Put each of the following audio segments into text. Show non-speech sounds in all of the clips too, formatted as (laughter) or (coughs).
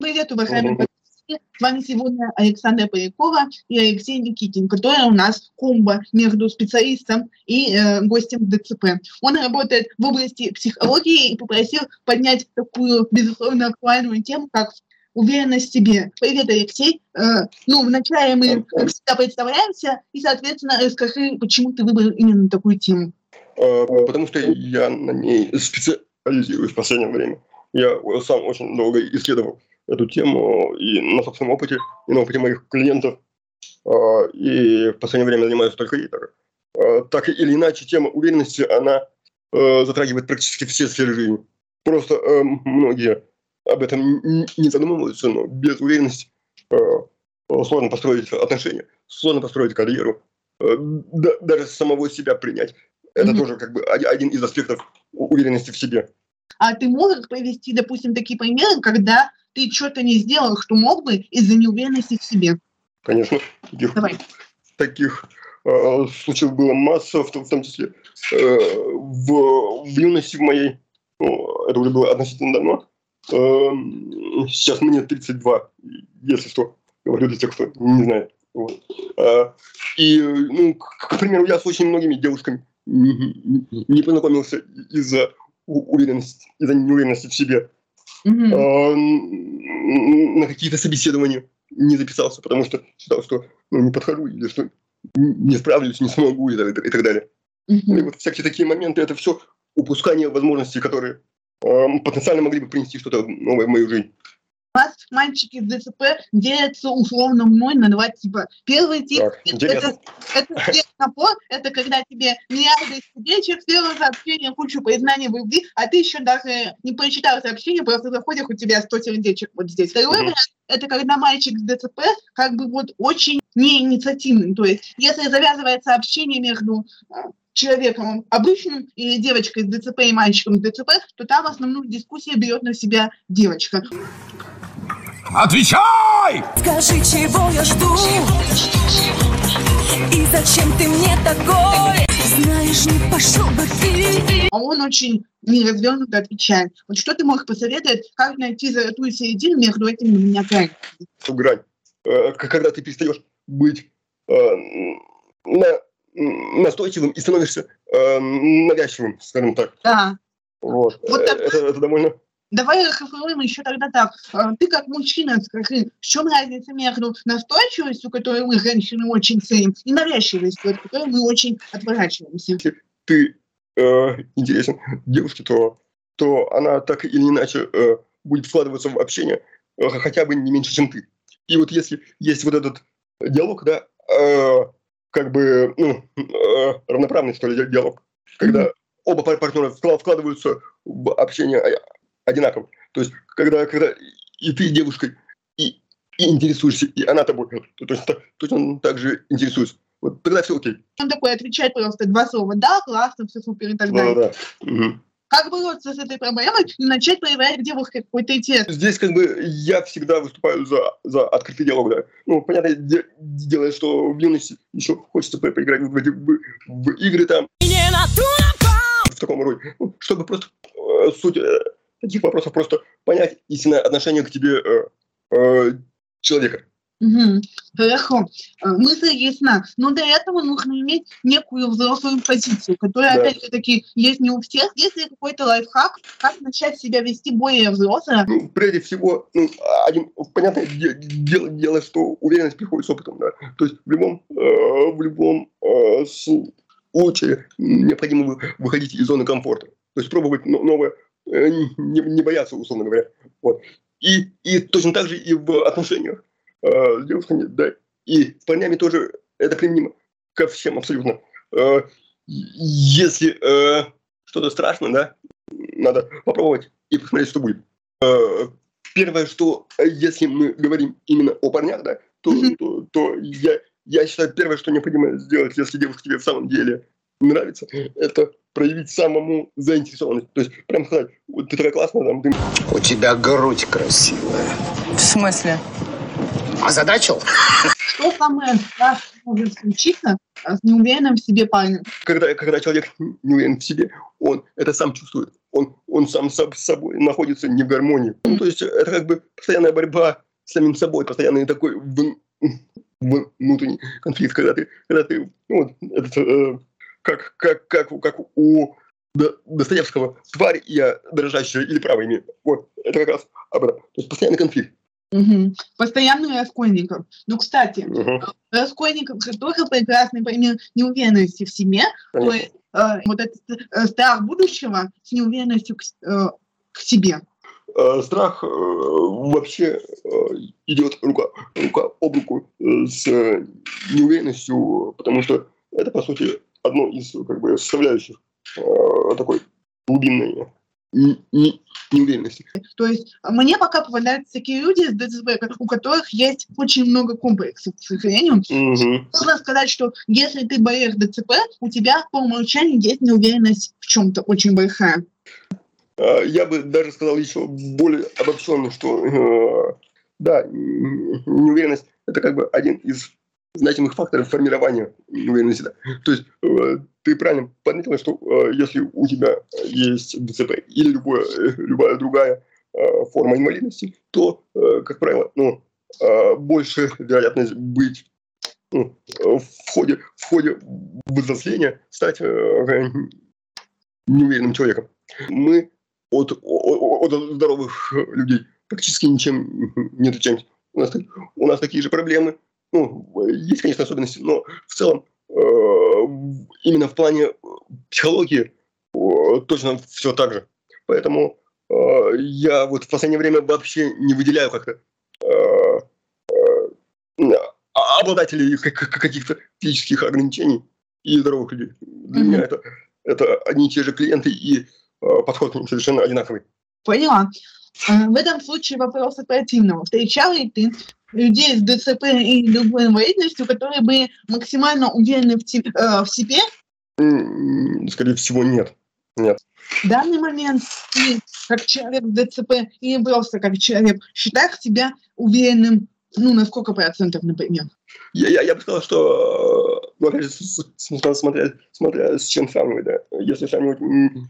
Привет, уважаемые mm С вами сегодня Александра Полякова и Алексей Никитин, который у нас комбо между специалистом и э, гостем ДЦП. Он работает в области психологии и попросил поднять такую, безусловно, актуальную тему, как уверенность в себе. Привет, Алексей. Э, ну, вначале мы, как всегда, представляемся, и, соответственно, расскажи, почему ты выбрал именно такую тему. Э, потому что я на ней специализируюсь в последнее время. Я сам очень долго исследовал эту тему и на собственном опыте, и на опыте моих клиентов. А, и в последнее время занимаюсь только ей. А, так или иначе, тема уверенности, она э, затрагивает практически все сферы жизни. Просто э, многие об этом не задумываются, но без уверенности э, сложно построить отношения, сложно построить карьеру, даже самого себя принять. Это mm-hmm. тоже как бы один из аспектов уверенности в себе. А ты можешь привести, допустим, такие примеры, когда ты что-то не сделал, что мог бы из-за неуверенности в себе? Конечно. Таких, Давай. Таких э, случаев было масса, в том, в том числе э, в, в юности в моей. Ну, это уже было относительно давно. Э, сейчас мне 32, если что. Говорю для тех, кто не знает. Вот. Э, и, ну, к, к примеру, я с очень многими девушками не познакомился из-за уверенности, из-за неуверенности в себе. Mm-hmm. на какие-то собеседования не записался, потому что считал, что ну, не подхожу или что не справлюсь, не смогу и, так, и так далее. И вот всякие такие моменты, это все упускание возможностей, которые э, потенциально могли бы принести что-то новое в мою жизнь нас мальчики из ДЦП делятся условно мной на два типа. Первый тип так, это, это, это напор, это когда тебе миллиарды сердечек, сделал сообщение, кучу признаний в любви, а ты еще даже не прочитал сообщение, просто заходишь, у тебя 100 сердечек вот здесь. Второй mm-hmm. вариант это когда мальчик с ДЦП как бы вот очень неинициативный. То есть если завязывается общение между а, человеком обычным и девочкой с ДЦП и мальчиком с ДЦП, то там в основном дискуссия берет на себя девочка. Отвечай! Скажи, чего я жду? И зачем ты мне такой? Знаешь, не пошел бы ты. А он очень неразвернуто отвечает. Вот что ты можешь посоветовать, как найти золотую середину между этими двумя гранями? Грань. Э, когда ты перестаешь быть э, настойчивым и становишься э, навязчивым, скажем так. Да. Вот. вот это, это довольно Давай расшифруем еще тогда так. А, ты как мужчина скажи, в чем разница между настойчивостью, которую мы, женщины, очень ценим, и навязчивостью, от которой мы очень отворачиваемся? Если ты э, интересен девушке, то, то она так или иначе э, будет вкладываться в общение э, хотя бы не меньше, чем ты. И вот если есть вот этот диалог, да, э, как бы ну, э, равноправный, что ли, диалог, когда оба партнера вкладываются в общение одинаково. То есть, когда, когда и ты девушкой, и, и интересуешься, и она тобой, то точно, точно так же интересуется. Вот тогда все окей. Он такой отвечает просто два слова. Да, классно, все супер и так далее. Да, да. Угу. Как бороться с этой проблемой и начать проявлять к девушке какой-то интерес? Здесь как бы я всегда выступаю за, за открытый диалог, да. Ну, понятное дело, что в юности еще хочется поиграть в, в, в, в игры там. В таком роде. Ну, чтобы просто э, суть э, таких вопросов просто понять истинное отношение к тебе э, э, человека. Угу. Хорошо. Э, мысль ясна. Но для этого нужно иметь некую взрослую позицию, которая, да. опять же таки, есть не у всех. Есть ли какой-то лайфхак, как начать себя вести более взросло? Ну, прежде всего, ну, один, понятное дело, дело, что уверенность приходит с опытом. Да? То есть в любом, э, в любом э, случае необходимо выходить из зоны комфорта. То есть пробовать новое Э, не, не боятся, условно говоря. Вот. И, и точно так же и в отношениях да, и с парнями тоже это применимо ко всем абсолютно. Э, если э, что-то страшно, да, надо попробовать и посмотреть, что будет. Э, первое, что если мы говорим именно о парнях, да, то, то, то я, я считаю, первое, что необходимо сделать, если девушка тебе в самом деле нравится, это проявить самому заинтересованность. То есть прям сказать, вот ты такая классная, там, ты... У тебя грудь красивая. В смысле? Озадачил? Что самое страшное может случиться с неуверенным в себе парнем? Когда, когда человек не уверен в себе, он это сам чувствует. Он он, сам с собой находится не в гармонии. Ну, то есть это как бы постоянная борьба с самим собой, постоянный такой внутренний конфликт, когда ты, когда ты ну, вот, это, э, как, как, как, как у Достоевского «Тварь я дрожащая или право имею». Вот, это как раз об этом. То есть постоянный конфликт. Угу. Постоянный Раскольников. Ну, кстати, угу. Раскольников тоже прекрасный пример неуверенности в себе. То есть э, вот этот э, страх будущего с неуверенностью к, э, к себе. Э, страх э, вообще э, идет рука, рука об руку э, с неуверенностью, потому что это, по сути, одно из как бы, составляющих э, такой глубинной неуверенности. То есть мне пока попадаются такие люди с ДЦП, у которых есть очень много комплексов, к сожалению. Угу. Можно сказать, что если ты боишь ДЦП, у тебя по умолчанию есть неуверенность в чем-то очень большая. А, я бы даже сказал еще более обобщенно, что э, да, неуверенность – это как бы один из значимых факторов формирования уверенности. Да. То есть э, ты правильно подметила, что э, если у тебя есть ДЦП или любое, э, любая другая форма инвалидности, то, как правило, ну, э, больше вероятность быть ну, в ходе, в ходе взросления стать э, неуверенным человеком. Мы от, от здоровых людей практически ничем не отличаемся. У нас, у нас такие же проблемы, ну, есть, конечно, особенности, но в целом э, именно в плане психологии э, точно все так же. Поэтому э, я вот в последнее время вообще не выделяю как-то обладателей каких-то физических ограничений и здоровых людей. Для mm-hmm. меня это, это одни и те же клиенты, и подход к ним совершенно одинаковый. Поняла. В этом случае вопрос оперативного. Встречал ли ты людей с ДЦП и любой инвалидностью, которые были максимально уверены в, тебе, э, в себе? Скорее всего, нет. Нет. В данный момент ты, как человек с ДЦП, или просто как человек, считаешь себя уверенным, ну, на сколько процентов, например? Я, я, я бы сказал, что, ну, опять же, смотря, смотря с чем сравнивать, да. Если сравнивать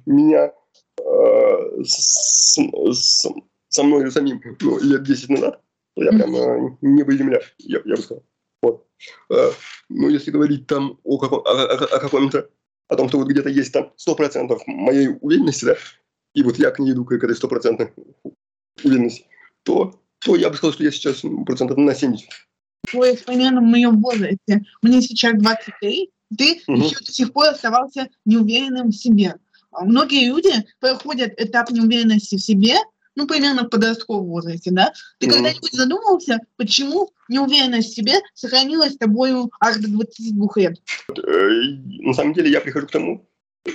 меня э, с, с, со мной самим ну, лет 10 назад, я прям небо и земля, я, я бы сказал. Вот. Э, ну, если говорить там о, каком, о, о, о каком-то, о том, что вот где-то есть там 100% моей уверенности, да, и вот я к ней иду к этой стопроцентной уверенности, то, то я бы сказал, что я сейчас процентов на 70. То есть примерно в моем возрасте, мне сейчас 23, ты угу. еще до сих пор оставался неуверенным в себе. Многие люди проходят этап неуверенности в себе, ну, примерно в подростковом возрасте, да? Ты mm когда-нибудь задумывался, почему неуверенность в себе сохранилась с тобой аж до 22 лет? Э, на самом деле я прихожу к тому,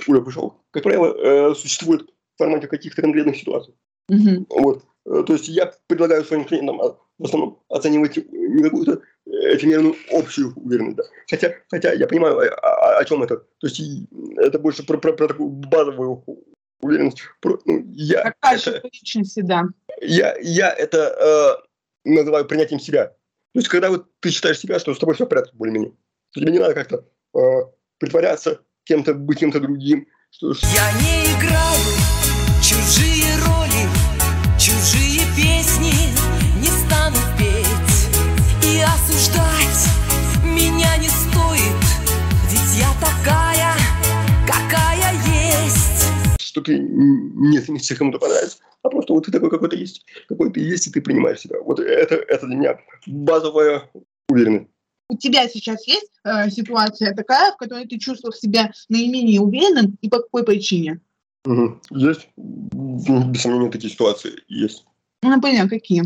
уже пришел, как правило, э, существует в формате каких-то конкретных ситуаций. Mm-hmm. Вот. Э, то есть я предлагаю своим клиентам а, в основном оценивать не какую-то эфемерную общую уверенность. Да. Хотя, хотя я понимаю, о, о, о чем это. То есть это больше про, про, про такую базовую уверенность. Ну, я Такая это, личности, да. Я, я это э, называю принятием себя. То есть, когда вот ты считаешь себя, что с тобой все в порядке более-менее, тебе не надо как-то э, притворяться кем-то, быть кем-то другим. Что... Я не играю чужие роли, чужие песни что ты не стремишься кому-то понравиться, а просто вот ты такой, какой ты есть, какой ты есть, и ты принимаешь себя. Вот это, это для меня базовая уверенность. У тебя сейчас есть э, ситуация такая, в которой ты чувствуешь себя наименее уверенным, и по какой причине? Угу. Есть, без сомнения, такие ситуации есть. Ну, например, какие?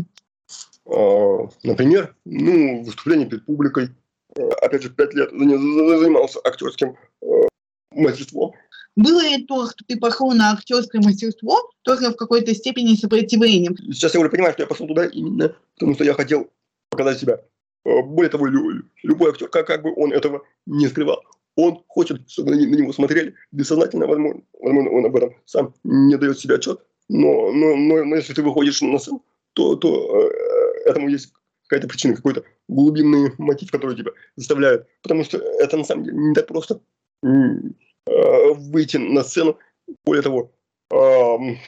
А, например, ну, выступление перед публикой. Э, опять же, пять лет занимался актерским э, мастерством. Было ли то, что ты пошел на актерское мастерство, тоже в какой-то степени сопротивлением? Сейчас я уже понимаю, что я пошел туда именно потому, что я хотел показать себя. Э, более того, любой актер, как, как бы он этого не скрывал, он хочет, чтобы на, него смотрели бессознательно, возможно, возможно, он об этом сам не дает себе отчет, но, но, но, но если ты выходишь на сцену, то, то э, этому есть какая-то причина, какой-то глубинный мотив, который тебя заставляет. Потому что это на самом деле не так просто. Э, выйти на сцену. Более того,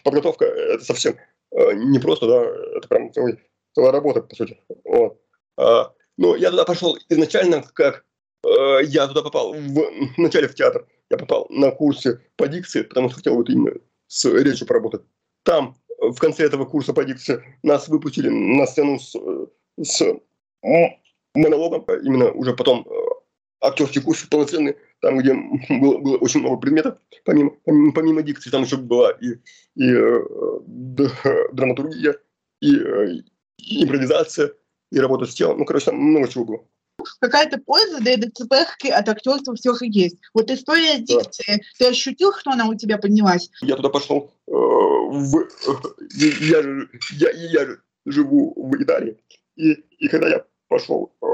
подготовка – это совсем не просто, да, это прям целая работа, по сути. Вот. Но я туда пошел изначально как я туда попал в начале в театр. Я попал на курсы по дикции, потому что хотел вот именно с речью поработать. Там в конце этого курса по дикции нас выпустили на сцену с, с монологом, именно уже потом э, актерский курс полноценный, там, где было, было очень много предметов, помимо, помимо, дикции, там еще была и, и э, драматургия, и, э, и импровизация, и работа с телом. Ну, короче, там много чего было какая-то польза для ДЦП от актерства все же есть. Вот история дикции, да. ты ощутил, что она у тебя поднялась? Я туда пошел, э, в, я, я, я, я живу в Италии, и, и когда я пошел э,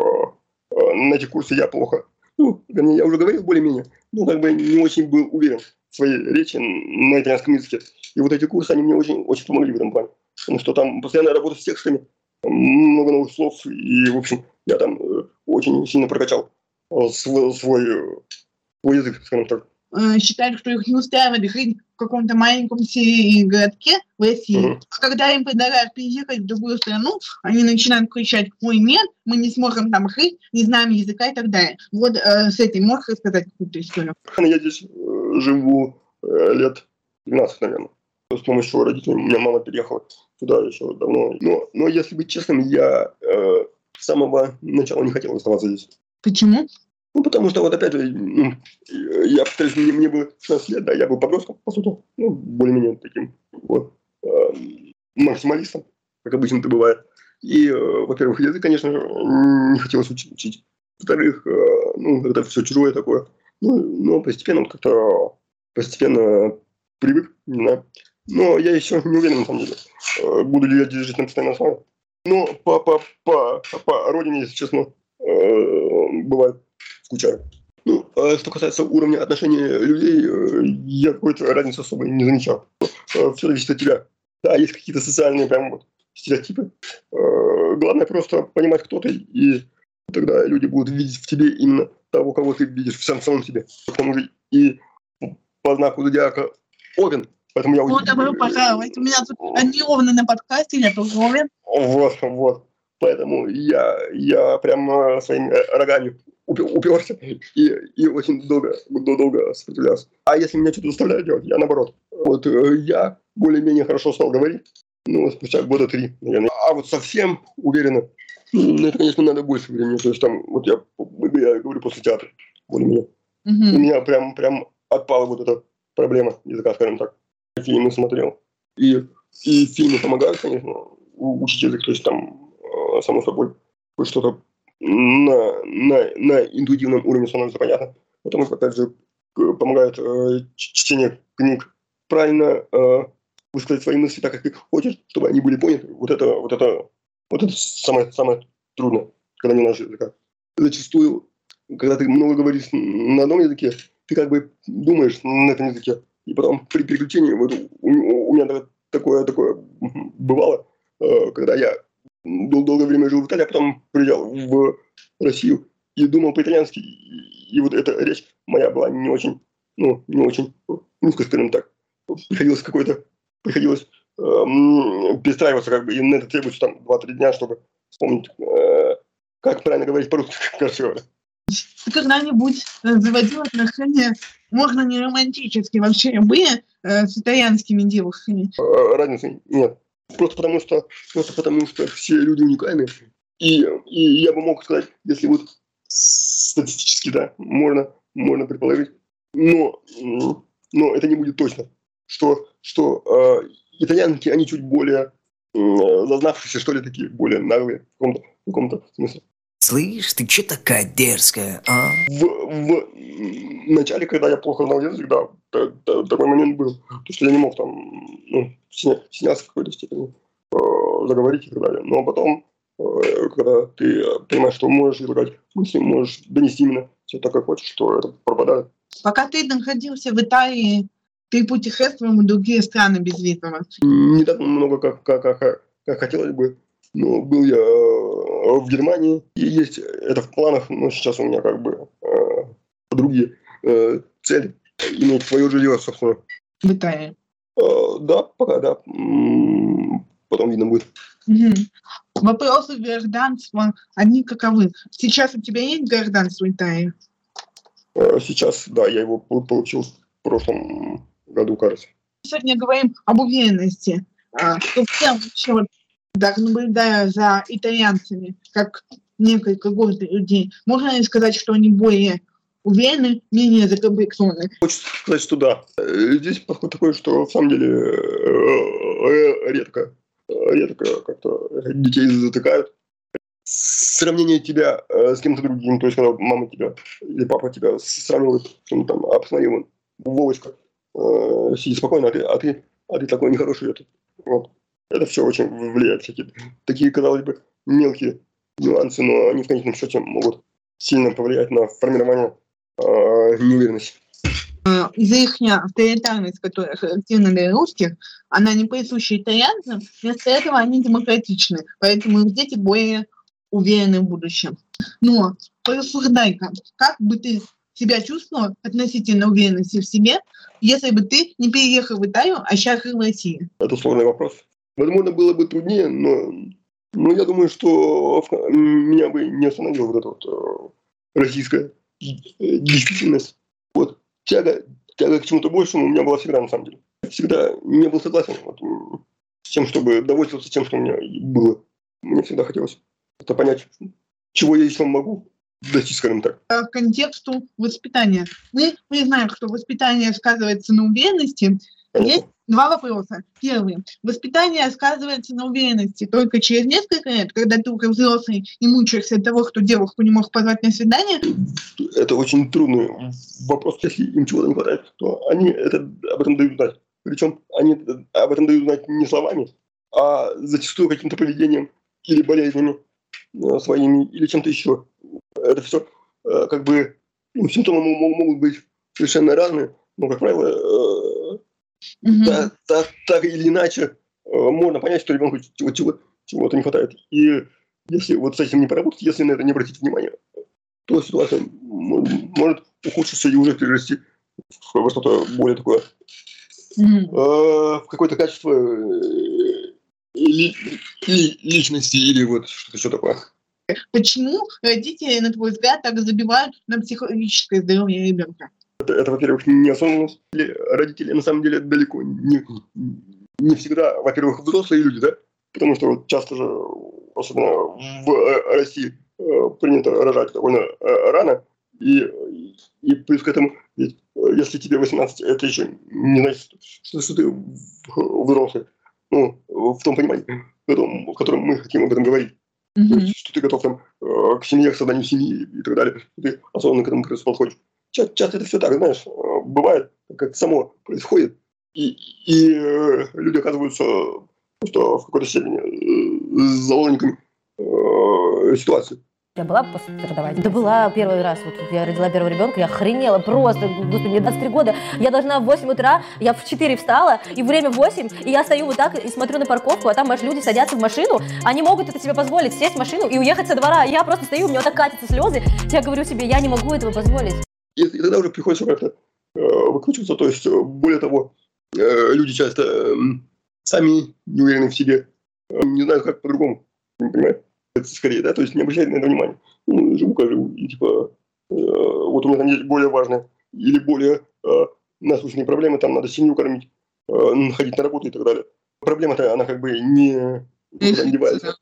э, на эти курсы, я плохо, ну, я уже говорил более-менее, ну, как бы не очень был уверен в своей речи на итальянском языке. И вот эти курсы, они мне очень, очень помогли в этом плане. Потому что там постоянная работа с текстами, много новых слов, и, в общем, я там э, очень сильно прокачал э, свой, свой, свой язык, скажем так. Э, считают, что их не устраивает жить в каком-то маленьком городке в России. Uh-huh. А когда им предлагают переехать в другую страну, они начинают кричать, ой, нет, мы не сможем там жить, не знаем языка и так далее. Вот э, с этим можешь рассказать какую-то историю? Я здесь э, живу э, лет 12, наверное. С помощью родителей. У меня мама переехала туда еще давно. Но, но если быть честным, я э, с самого начала не хотел оставаться здесь. Почему? Ну, потому что, вот опять же, ну, я повторюсь, мне, мне было 16 лет, да, я был подростком, по сути, ну, более-менее таким вот э, максималистом, как обычно это бывает. И, э, во-первых, язык, конечно не хотелось учить. учить. Во-вторых, э, ну, это все чужое такое. Ну, но постепенно вот как-то постепенно привык, не знаю. Но я еще не уверен, на самом деле, э, буду ли я жить на постоянной основе. Но по, по, по, по родине, если честно, э, бывает скучаю. Ну, а что касается уровня отношений людей, э, я какой-то разницы особо не замечал. Э, Все зависит от тебя. Да, есть какие-то социальные прям вот стереотипы. Э, главное просто понимать, кто ты, и тогда люди будут видеть в тебе именно того, кого ты видишь в самом, самом себе. Потому и по знаку зодиака Овен, поэтому я... Ну, добро пожаловать. У меня тут одни овны на подкасте, я тоже Овен. Вот, вот. Поэтому я, я прям своими рогами уперся и, и очень долго, долго сопротивлялся. А если меня что-то заставляют делать, я наоборот. Вот э, я более-менее хорошо стал говорить, ну, спустя года три, наверное. А вот совсем уверенно, ну, это, конечно, надо больше времени. То есть там, вот я, я говорю после театра, более-менее. Угу. У меня прям, прям отпала вот эта проблема языка, скажем так. Фильмы смотрел. И, и фильмы помогают, конечно, учить язык. То есть там, э, само собой, что-то на, на, на интуитивном уровне становится понятно. Потому что, опять же, помогает э, чтение книг правильно э, высказать свои мысли так, как ты хочешь, чтобы они были поняты. Вот это, вот это, вот это самое, самое трудное, когда не наш язык. Зачастую, когда ты много говоришь на одном языке, ты как бы думаешь на этом языке, и потом при переключении, вот у, у меня такое, такое бывало, э, когда я дол долгое время жил в Италии, а потом приезжал в Россию и думал по-итальянски. И, и вот эта речь моя была не очень, ну, не очень низко, скажем так. Приходилось какой-то, приходилось эм, перестраиваться, как бы, и на это требуется там 2-3 дня, чтобы вспомнить, э, как правильно говорить по-русски, (laughs) красиво. Ты когда-нибудь э, заводил отношения, можно не романтические, вообще были э, с итальянскими девушками? Э, разницы нет. Просто потому что, просто потому что все люди уникальны. И, и я бы мог сказать, если вот статистически, да, можно, можно предположить, но, но это не будет точно, что, что э, итальянки, они чуть более э, зазнавшиеся, что ли, такие, более наглые в каком-то, в каком-то смысле. Слышь, ты че такая дерзкая, а? В, в начале, когда я плохо знал язык, да, такой момент был. То, что я не мог там, ну, сняться в какой-то степени, э, заговорить и так далее. Но потом, э, когда ты понимаешь, что можешь излагать мысли, можешь донести именно все так, как хочешь, что это пропадает. Пока ты находился в Италии, ты путешествовал в другие страны без визового? Не так много, как, как, как, как хотелось бы. Но был я э, в Германии, и есть это в планах, но сейчас у меня как бы э, другие э, цели. Иметь свое жилье, собственно. В Италии? Э, да, пока, да. Потом видно будет. Угу. Вопросы гражданства, они каковы? Сейчас у тебя есть гражданство Италии? Э, сейчас, да, я его получил в прошлом году, кажется. Сегодня говорим об уверенности. А, что в целом так наблюдая за итальянцами, как некой когорты людей, можно ли сказать, что они более уверены, менее закомплексованы? Хочется сказать, что да. Э, здесь подход такой, что в самом деле э, редко, редко как-то детей затыкают. Сравнение тебя с кем-то другим, то есть когда мама тебя или папа тебя сравнивают, ну, там, а посмотри, вон, Вовочка, э, сиди спокойно, а ты, а ты, а ты такой нехороший. Это, вот. Это все очень влияет. Всякие, такие, казалось бы, мелкие нюансы, но они в конечном счете могут сильно повлиять на формирование э, неуверенности. Из-за их авторитарность, которая характерна для русских, она не присуща итальянцам, вместо этого они демократичны, поэтому их дети более уверены в будущем. Но порассуждай-ка, как бы ты себя чувствовал относительно уверенности в себе, если бы ты не переехал в Италию, а сейчас в России? Это сложный вопрос. Возможно, было бы труднее, но, но я думаю, что меня бы не остановила вот эта вот э, российская действительность. Вот тяга, тяга к чему-то большему у меня была всегда, на самом деле. Всегда не был согласен вот, с тем, чтобы довольствоваться тем, что у меня было. Мне всегда хотелось это понять, чего я еще могу, достичь, скажем так. К контексту воспитания. Мы признаем, что воспитание сказывается на уверенности. Есть два вопроса. Первый. Воспитание сказывается на уверенности только через несколько лет, когда ты уже взрослый и мучаешься от того, что девушку не мог позвать на свидание? Это очень трудный вопрос. Если им чего-то не хватает, то они это, об этом дают знать. Причем они об этом дают знать не словами, а зачастую каким-то поведением или болезнями э, своими, или чем-то еще это все э, как бы ну, симптомы могут быть совершенно разные, но, как правило, э, mm-hmm. так, так, или иначе э, можно понять, что ребенку чего- чего- чего-то не хватает. И если вот с этим не поработать, если на это не обратить внимание, то ситуация может ухудшиться и уже перерасти в что-то более такое, mm-hmm. в какое-то качество личности или вот что-то еще такое. Почему родители, на твой взгляд, так забивают на психологическое здоровье ребенка? Это, это во-первых, неосознанность. Родители, на самом деле, далеко не, не всегда, во-первых, взрослые люди, да, потому что вот часто же, особенно в э, России, э, принято рожать довольно э, рано, и, и плюс к этому, если тебе 18, это еще не значит, что, что ты взрослый. Ну, в том понимании, в котором, в котором мы хотим об этом говорить mm-hmm. что ты готов там, к семье, к созданию семьи и так далее. Ты осознанно к этому подходишь. Часто, это все так, знаешь, э, бывает, как само происходит, и, и э, люди оказываются просто в какой-то степени заложниками ситуации. Я была пострадавать? Да была первый раз. Вот я родила первого ребенка, я охренела просто. Господи, мне 23 года. Я должна в 8 утра, я в 4 встала, и время 8, и я стою вот так и смотрю на парковку, а там, аж люди садятся в машину, они могут это себе позволить, сесть в машину и уехать со двора. Я просто стою, у меня вот так катятся слезы. Я говорю себе, я не могу этого позволить. И, и тогда уже приходится как-то э, выкручиваться. То есть, э, более того, э, люди часто э, сами не уверены в себе, э, не знают, как по-другому. Понимаете? скорее, да, то есть не обращать на это внимания. Ну, живу как живу, и типа, э, вот у меня там есть более важные или более э, насущные проблемы, там надо семью кормить, э, ходить на работу и так далее. Проблема-то, она как бы не, не девается.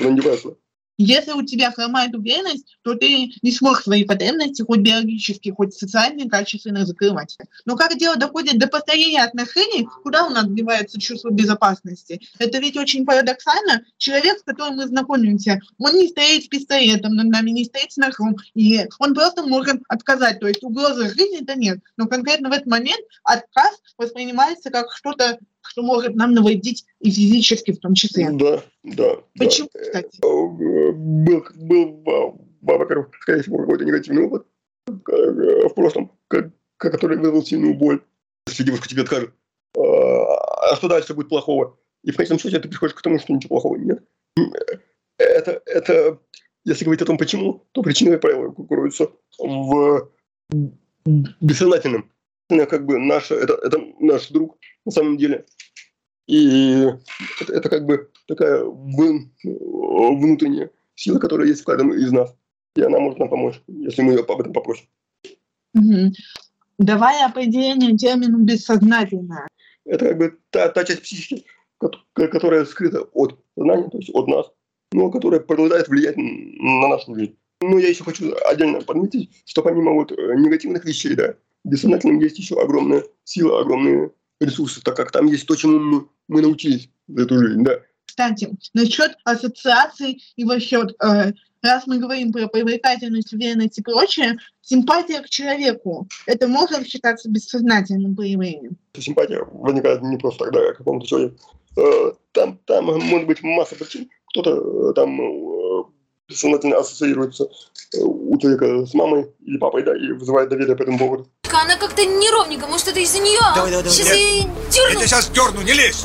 Не девается. Если у тебя хромает уверенность, то ты не сможешь свои потребности, хоть биологические, хоть социальные, качественно закрывать. Но как дело доходит до построения отношений, куда у нас девается чувство безопасности? Это ведь очень парадоксально. Человек, с которым мы знакомимся, он не стоит с пистолетом над нами, не стоит с ножом, и он просто может отказать. То есть угрозы жизни-то нет. Но конкретно в этот момент отказ воспринимается как что-то что может нам навредить и физически в том числе. Да, да. Почему, да. кстати? Э, был, был, во-первых, скорее всего, какой-то негативный опыт э, в прошлом, который вызвал сильную боль. Если девушка тебе откажет, э, а что дальше будет плохого? И в конечном счете ты приходишь к тому, что ничего плохого нет. Это, это если говорить о том, почему, то причина, как правило, кроется в бессознательном. Как бы наш, это, это наш друг, на самом деле. И это, это как бы такая внутренняя сила, которая есть в каждом из нас. И она может нам помочь, если мы ее об этом попросим. Угу. Давай определение термину «бессознательное». Это как бы та, та часть психики, которая скрыта от сознания, то есть от нас, но которая продолжает влиять на нашу жизнь. Но я еще хочу отдельно подметить, что помимо вот э, негативных вещей, да, в бессознательном есть еще огромная сила, огромные ресурсы, так как там есть то, чему мы, мы научились за эту жизнь, да. Кстати, насчет ассоциаций и вообще, э, раз мы говорим про привлекательность, уверенность и прочее, симпатия к человеку, это можно считаться бессознательным проявлением? Симпатия возникает не просто тогда к какому-то человеку. Э, там, там может быть масса причин. Кто-то э, там э, бессознательно ассоциируется у человека с мамой или папой, да, и вызывает доверие по этому поводу. Она как-то неровненько, может, это из-за нее? Давай, давай, давай. Сейчас я дерну. Я тебя сейчас дерну, не лезь!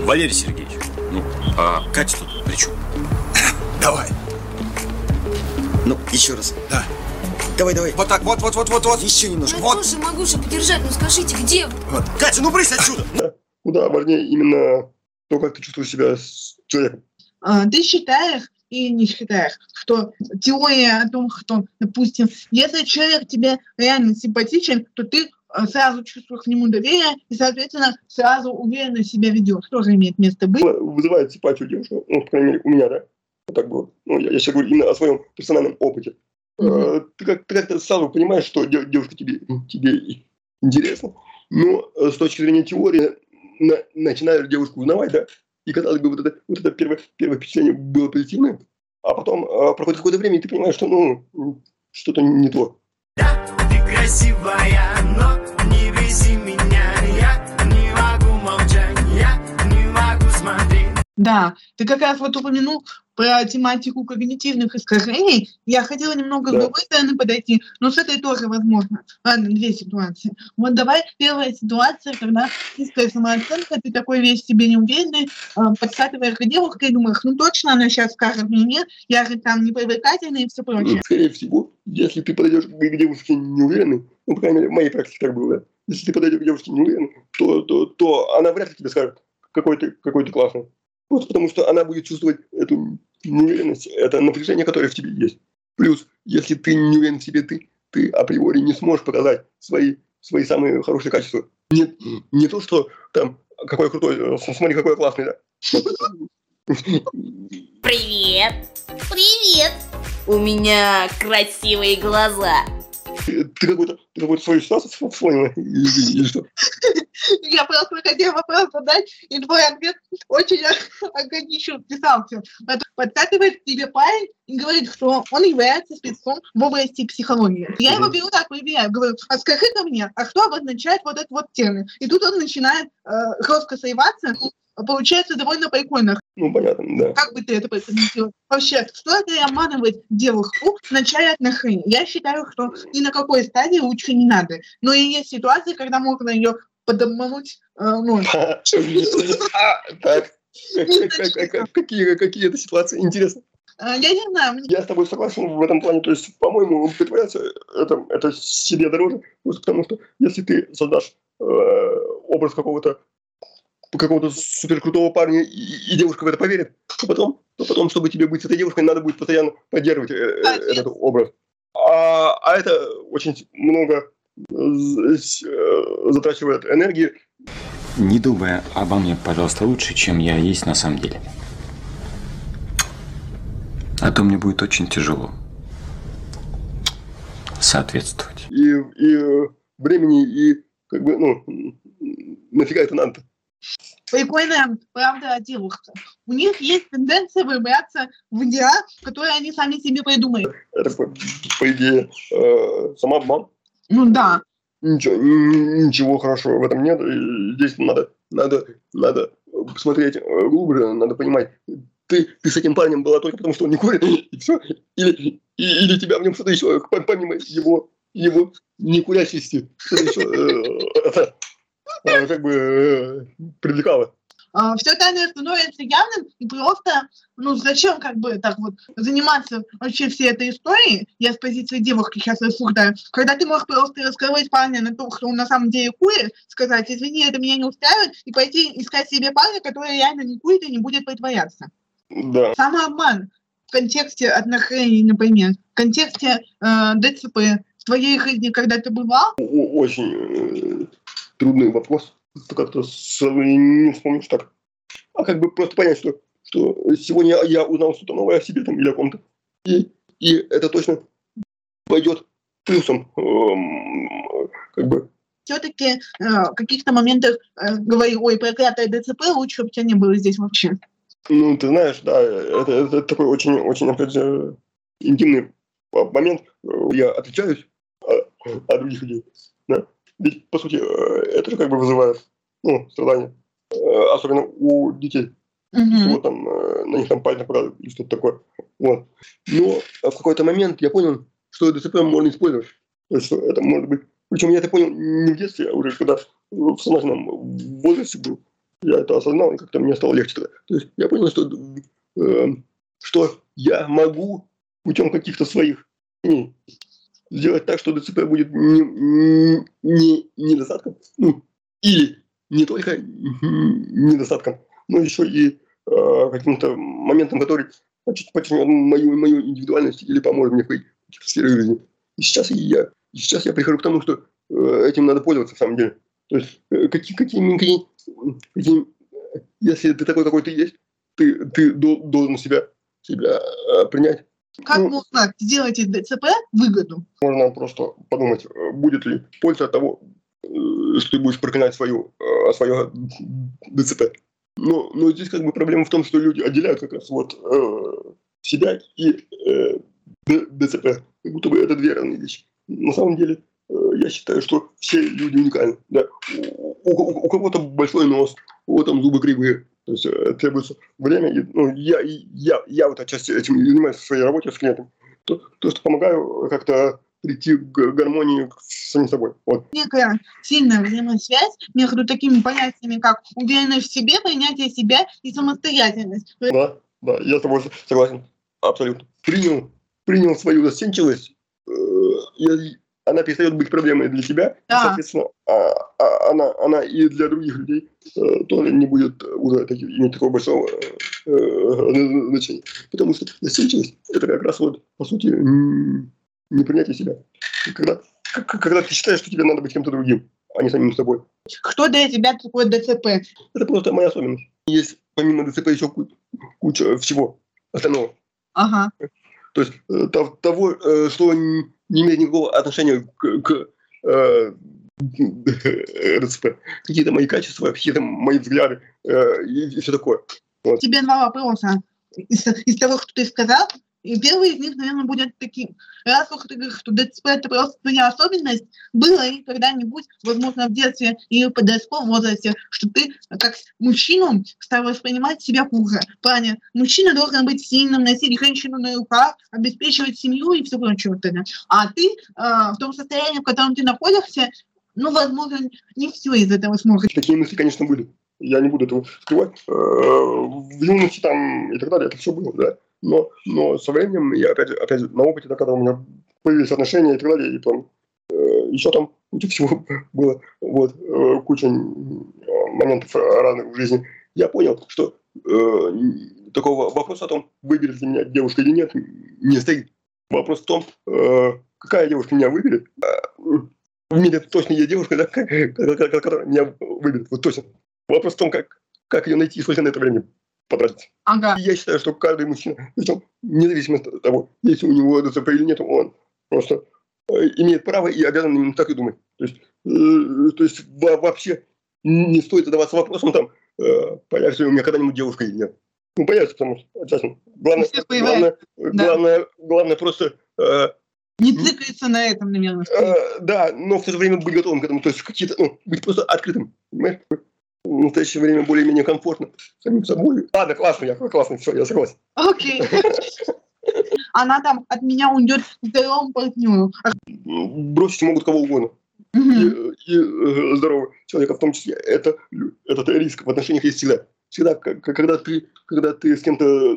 Валерий Сергеевич, ну, а Катя тут при чем? (coughs) Давай. Ну, еще раз. Да. Давай, давай. Вот так, вот, вот, вот, вот, вот. Еще немножко. Я Вот. тоже могу же подержать, ну скажите, где вот. Катя, ну брысь отсюда! Да, (coughs) куда важнее именно то, как ты чувствуешь себя с человеком. А, Ты считаешь и не считаешь, что теория о том, что, допустим, если человек тебе реально симпатичен, то ты а, сразу чувствуешь к нему доверие и, соответственно, сразу уверенно себя ведешь. Тоже имеет место быть. Вызывает симпатию девушка, ну, по крайней мере, у меня, да. Вот так было. Ну, я, я сейчас говорю именно о своем персональном опыте. Э, Ты, как, ты как-то сразу понимаешь, что де- девушка тебе, тебе интересна. Но э, с точки зрения теории на- начинаешь девушку узнавать, да, и казалось бы, вот это, вот это первое, первое впечатление было позитивное, а потом э, проходит какое-то время, и ты понимаешь, что, ну, что-то не то. Ты красивая, но не вези меня. Я не могу молчать, я не могу смотреть. Да, ты как раз вот упомянул про тематику когнитивных искажений. Я хотела немного с другой стороны подойти, но с этой тоже возможно. Ладно, две ситуации. Вот давай первая ситуация, когда низкая самооценка, ты такой весь себе неуверенный, а, подкатываешь к девушке и думаешь, ну точно она сейчас скажет мне нет, я же там не привлекательный и все прочее. Ну, Скорее всего, если ты подойдешь к девушке неуверенной, ну, по крайней мере, в моей практике так было, да, если ты подойдешь к девушке неуверенной, то, то, то она вряд ли тебе скажет, какой ты, какой ты классный. Просто потому, что она будет чувствовать эту неуверенность, это напряжение, которое в тебе есть. Плюс, если ты не уверен в себе, ты, ты априори не сможешь показать свои, свои самые хорошие качества. Не, не то, что там, какой крутой, смотри, какой классный, да. Привет! Привет! У меня красивые глаза. Ты, ты какую-то ты какую-то свою ситуацию вспомнила или, что? Я просто хотела вопрос задать, и твой ответ очень органично вписался. Под- Подкатывает к тебе парень и говорит, что он является спецом в области психологии. Я его беру так, проверяю, говорю, а скажи ко мне, а что обозначает вот этот вот термин? И тут он начинает э, жестко срываться, получается довольно прикольно. Ну, понятно, да. Как бы ты это прокомментировал? Вообще, стоит ли обманывать девушку в начале отношений? Я считаю, что ни на какой стадии лучше не надо. Но и есть ситуации, когда можно ее подобмануть. э, ну, (laughs) (laughs) А, Так, какие какие это ситуации? Интересно. э, я не знаю, мне Я с тобой согласен в этом плане. То есть, по-моему, притворяться это, это себе дороже. Потому что если ты создашь э, образ какого-то какого-то суперкрутого парня, и, и девушка в это поверит, то потом, то потом, чтобы тебе быть с этой девушкой, надо будет постоянно поддерживать э, э, этот образ. А, а это очень много э, э, затрачивает энергии. Не думай обо мне, пожалуйста, лучше, чем я есть на самом деле. А то мне будет очень тяжело соответствовать. и, и времени, и как бы, ну, нафига это надо? Прикольная правда о девушках. У них есть тенденция выбираться в идеал, который они сами себе придумали. Это, по, по идее, э, самообман. Ну да, Ничего, ничего хорошего в этом нет. И здесь надо, надо, надо посмотреть э, глубже, надо понимать, ты, ты с этим парнем была только потому, что он не курит, и все. Или, и- или тебя в нем что-то еще, пом- помимо его, его некурящести, что-то еще э, э, как бы э, привлекало. все тайное становится явным, и просто, ну, зачем как бы так вот заниматься вообще всей этой историей, я с позиции девушки сейчас рассуждаю, когда ты можешь просто раскрывать парня на то, что он на самом деле курит, сказать, извини, это меня не устраивает, и пойти искать себе парня, который реально не курит и не будет притворяться. Да. Самообман в контексте отношений, например, в контексте э, ДЦП, в твоей жизни когда ты бывал? Очень э, трудный вопрос. Как-то не вспомнишь так. А как бы просто понять, что, что сегодня я узнал что-то новое о себе там, или о ком-то. И, и это точно пойдет плюсом. Эм, как бы все-таки э, в каких-то моментах э, говорю, ой, проклятая ДЦП, лучше бы тебя не было здесь вообще. Ну, ты знаешь, да, это, это такой очень, очень, опять же, интимный момент. Я отличаюсь от, от других людей. Да? Ведь, по сути, это же как бы вызывает ну, страдания. Особенно у детей. Мгм. Вот там, э, на них там пальцы показывают или что-то такое. Вот. Но в какой-то момент я понял, что ДЦП можно использовать. То есть, что это может быть... Причем я это понял не в детстве, а уже когда в сознательном возрасте был. Я это осознал, и как-то мне стало легче тогда. То есть я понял, что, э, что я могу путем каких-то своих ну, сделать так, что ДЦП будет не, не, не недостатком, ну, или не только недостатком, но еще и э, каким-то моментом, который подчеркнет мою, мою индивидуальность или поможет мне в сферах жизни. И сейчас я, сейчас я прихожу к тому, что э, этим надо пользоваться, в самом деле. То есть э, какие, какие, какие, какие, если ты такой, какой ты есть, ты, ты до- должен себя, себя э, принять. Как Ну, можно сделать из ДЦП выгоду? Можно просто подумать, э, будет ли польза от того, э, что ты будешь проклинать свою, э, свое ДЦП. Но, но здесь как бы проблема в том, что люди отделяют как раз вот э, себя и э, ДЦП. Как будто бы это две разные вещи. На самом деле, э, я считаю, что все люди уникальны. Да? У, у- у кого-то большой нос, у кого-то зубы кривые. То есть э, требуется время. И, ну, я, я, я вот отчасти этим занимаюсь в своей работе с клиентом. То, то что помогаю как-то прийти к гармонии с самим собой. Вот. Некая сильная взаимосвязь между такими понятиями, как уверенность в себе, принятие себя и самостоятельность. Да, да, я с тобой согласен. Абсолютно. Принял, принял свою застенчивость, э, и она перестает быть проблемой для тебя, и, Да. соответственно, а- а- она, она и для других людей э, тоже не будет уже таки- иметь такого большого э, э, значения. Потому что застенчивость – это как раз вот, по сути, непринятие себя. Когда, когда ты считаешь, что тебе надо быть кем-то другим, а не самим собой. Кто для тебя такой ДЦП? Это просто моя особенность. Есть помимо ДЦП еще ку- куча всего остального. Ага. То есть э, то- того, э, что не имеет никакого отношения к, к, э, (laughs) РЦП. Какие-то мои качества, какие-то мои взгляды э, и, все такое. Вот. Тебе два вопроса из, из того, что ты сказал. И первый из них, наверное, будет таким. Раз уж ты что ДЦП это просто твоя особенность, было ли когда-нибудь, возможно, в детстве или в подростковом возрасте, что ты как мужчину стал воспринимать себя хуже. Плане, мужчина должен быть сильным, носить женщину на руках, обеспечивать семью и все прочее. А ты э, в том состоянии, в котором ты находишься, ну, возможно, не все из этого сможешь. Такие мысли, конечно, были. Я не буду этого скрывать. Э, В юности там и так далее это все было, да. Но, но со временем, я опять, опять на опыте, да, когда у меня появились отношения и так далее, и там э, еще там куча всего (laughs) было, вот, э, куча моментов разных в жизни, я понял, что э, такого вопроса о том, выберет ли меня девушка или нет, не стоит. Вопрос в том, э, какая девушка меня выберет. Э, В мире точно есть девушка, да, (laughs) которая меня выберет, вот точно. Вопрос в том, как, как ее найти сколько на это времени потратить. Ага. И я считаю, что каждый мужчина, причем независимо от того, есть у него ДЦП или нет, он просто э, имеет право и обязан именно так и думать. То есть, э, то есть во- вообще не стоит задаваться вопросом, там, э, появится ли у меня когда-нибудь девушка или нет. Ну, появится, потому что, честно, главное, главное, Да. главное, главное просто э, Не цикается на этом, наверное. Э, да, но в то же время быть готовым к этому, то есть какие-то, ну, быть просто открытым, понимаешь? В настоящее время более-менее комфортно самим собой. Ладно, классно, я классно, все, я согласен. Окей. (laughs) Она там от меня уйдет к второму партнеру. Бросить могут кого угодно. И, и, э, здорового человека в том числе. Это, этот риск в отношениях есть всегда. всегда, когда ты, когда ты с кем-то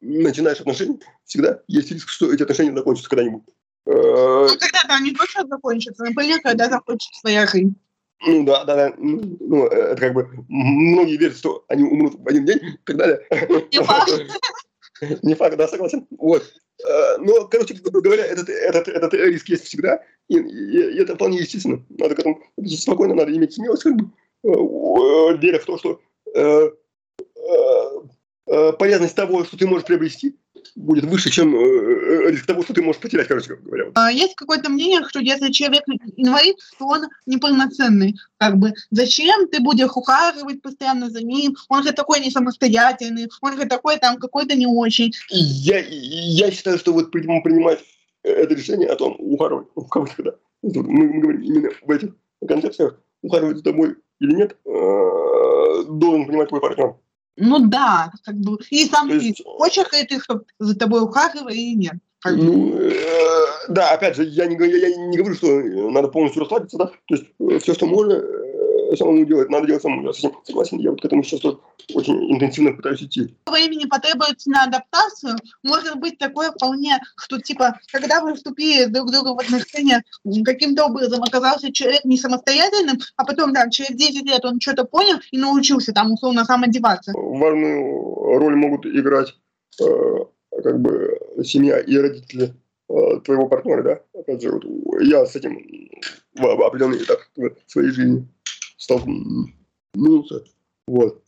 начинаешь отношения, всегда есть риск, что эти отношения закончатся когда-нибудь. Ну, когда-то они точно закончатся. Например, когда закончится твоя жизнь. Ну да, да, да. Ну, это как бы многие верят, что они умрут в один день и так далее. Не факт. Не факт, да, согласен. Вот. Но, короче говоря, этот, этот, этот риск есть всегда, и, и, и это вполне естественно. Надо к этому спокойно, надо иметь смелость, как бы, веря в то, что э, э, полезность того, что ты можешь приобрести, будет выше, чем э, риск того, что ты можешь потерять, короче говоря. А есть какое-то мнение, что если человек инвалид, то он неполноценный. Как бы зачем ты будешь ухаживать постоянно за ним? Он же такой не самостоятельный, он же такой там какой-то не очень. Я, я считаю, что вот принимать это решение о том, ухаживать, ну, в кавычках, да, мы, мы говорим именно в этих концепциях, ухаживать за тобой или нет, э, должен понимать твой партнер. Ну да, как бы. И сам ты есть... хочешь ли ты, чтобы за тобой ухаживали или нет? Ну, э, да, опять же, я не, я, я не говорю, что надо полностью расслабиться, да, то есть э, все, что можно, э, самому делать, надо делать самому. Я с этим согласен, я вот к этому сейчас тоже очень интенсивно пытаюсь идти. Времени потребуется на адаптацию. Может быть такое вполне, что типа, когда вы вступили друг к другу в отношения, каким-то образом оказался человек не самостоятельным, а потом там через 10 лет он что-то понял и научился там условно сам одеваться. Важную роль могут играть э, как бы семья и родители э, твоего партнера, да? Опять же, вот я с этим в определенный этап своей жизни столкнулся. Вот.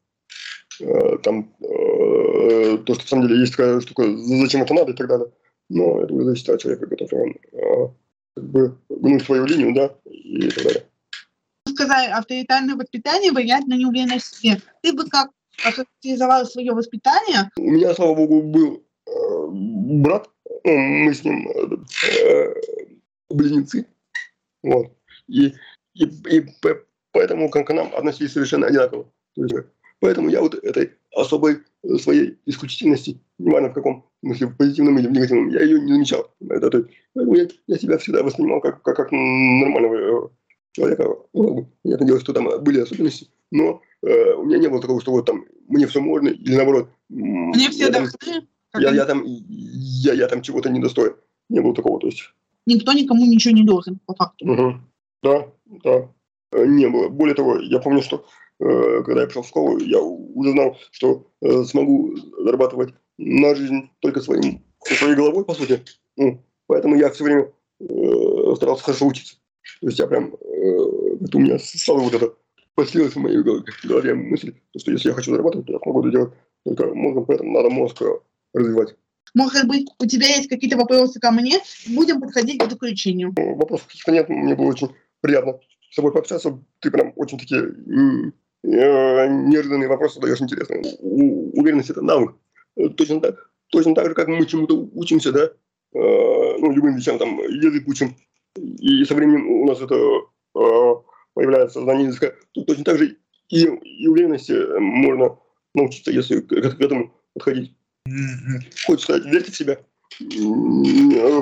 Там то, что на самом деле есть такая штука, зачем это надо и так далее. Но это уже зависит от человека, готов он э, как бы гнуть свою линию, да, и так далее. Сказали, авторитарное воспитание влияет на неуверенность в себе. Ты бы как охарактеризовал свое воспитание? У меня, слава богу, был э, брат, ну, мы с ним э, близнецы, вот, и, и, и поэтому к нам относились совершенно одинаково. То есть, поэтому я вот этой особой своей исключительности, неважно в каком смысле, в позитивном или в негативном, я ее не замечал. Это, то, поэтому я, я себя всегда воспринимал как, как, как нормального человека. Ну, я надеюсь, что там были особенности, но э, у меня не было такого, что вот там мне все можно, или наоборот. Мне все должны. Я, я там, я, я там чего-то не достоин. Не было такого, то есть. Никто никому ничего не должен, по факту. Угу. Да, да. Э, не было. Более того, я помню, что э, когда я пришел в школу, я уже знал, что э, смогу зарабатывать на жизнь только своим, своей головой, по сути. Поэтому я все время старался хорошо учиться. То есть я прям, это у меня сразу вот это поселилось в моей голове мысль, что если я хочу зарабатывать, то я смогу это делать только мозгом, поэтому надо мозг развивать. Может быть, у тебя есть какие-то вопросы ко мне? Будем подходить к заключению. Вопросов каких-то нет, мне было очень приятно с тобой пообщаться. Ты прям очень такие э, неожиданные вопросы задаешь интересные. Уверенность – это навык. Точно так, точно так же, как мы чему-то учимся, да, э, ну, любым вещам, там, язык учим, и со временем у нас это э, появляется знание языка, то точно так же и, и уверенности можно научиться, если к, к этому подходить. Хочется сказать, верьте в себя.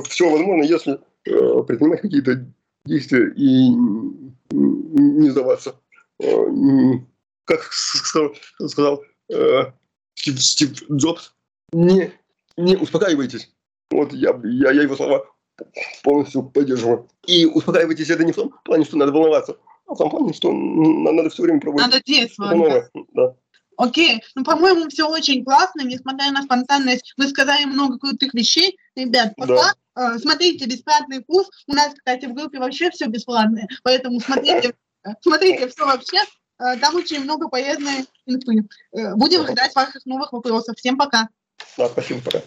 Все возможно, если предпринимать какие-то действия и не сдаваться. Э, как сказал э, Стив, Стив Джобс, не, не успокаивайтесь. Вот я, я, я его слова полностью поддерживаю. И успокаивайтесь это не в том плане, что надо волноваться, а в том плане, что надо все время пробовать. Надо действовать. Да. Окей, ну, по-моему, все очень классно, несмотря на спонтанность. Вы сказали много крутых вещей. Ребят, пока. Да. Э, смотрите бесплатный курс. У нас, кстати, в группе вообще все бесплатное, поэтому смотрите, смотрите все вообще. Э, там очень много полезной инфы. Э, будем ждать ваших новых вопросов. Всем пока. Да, спасибо, пока.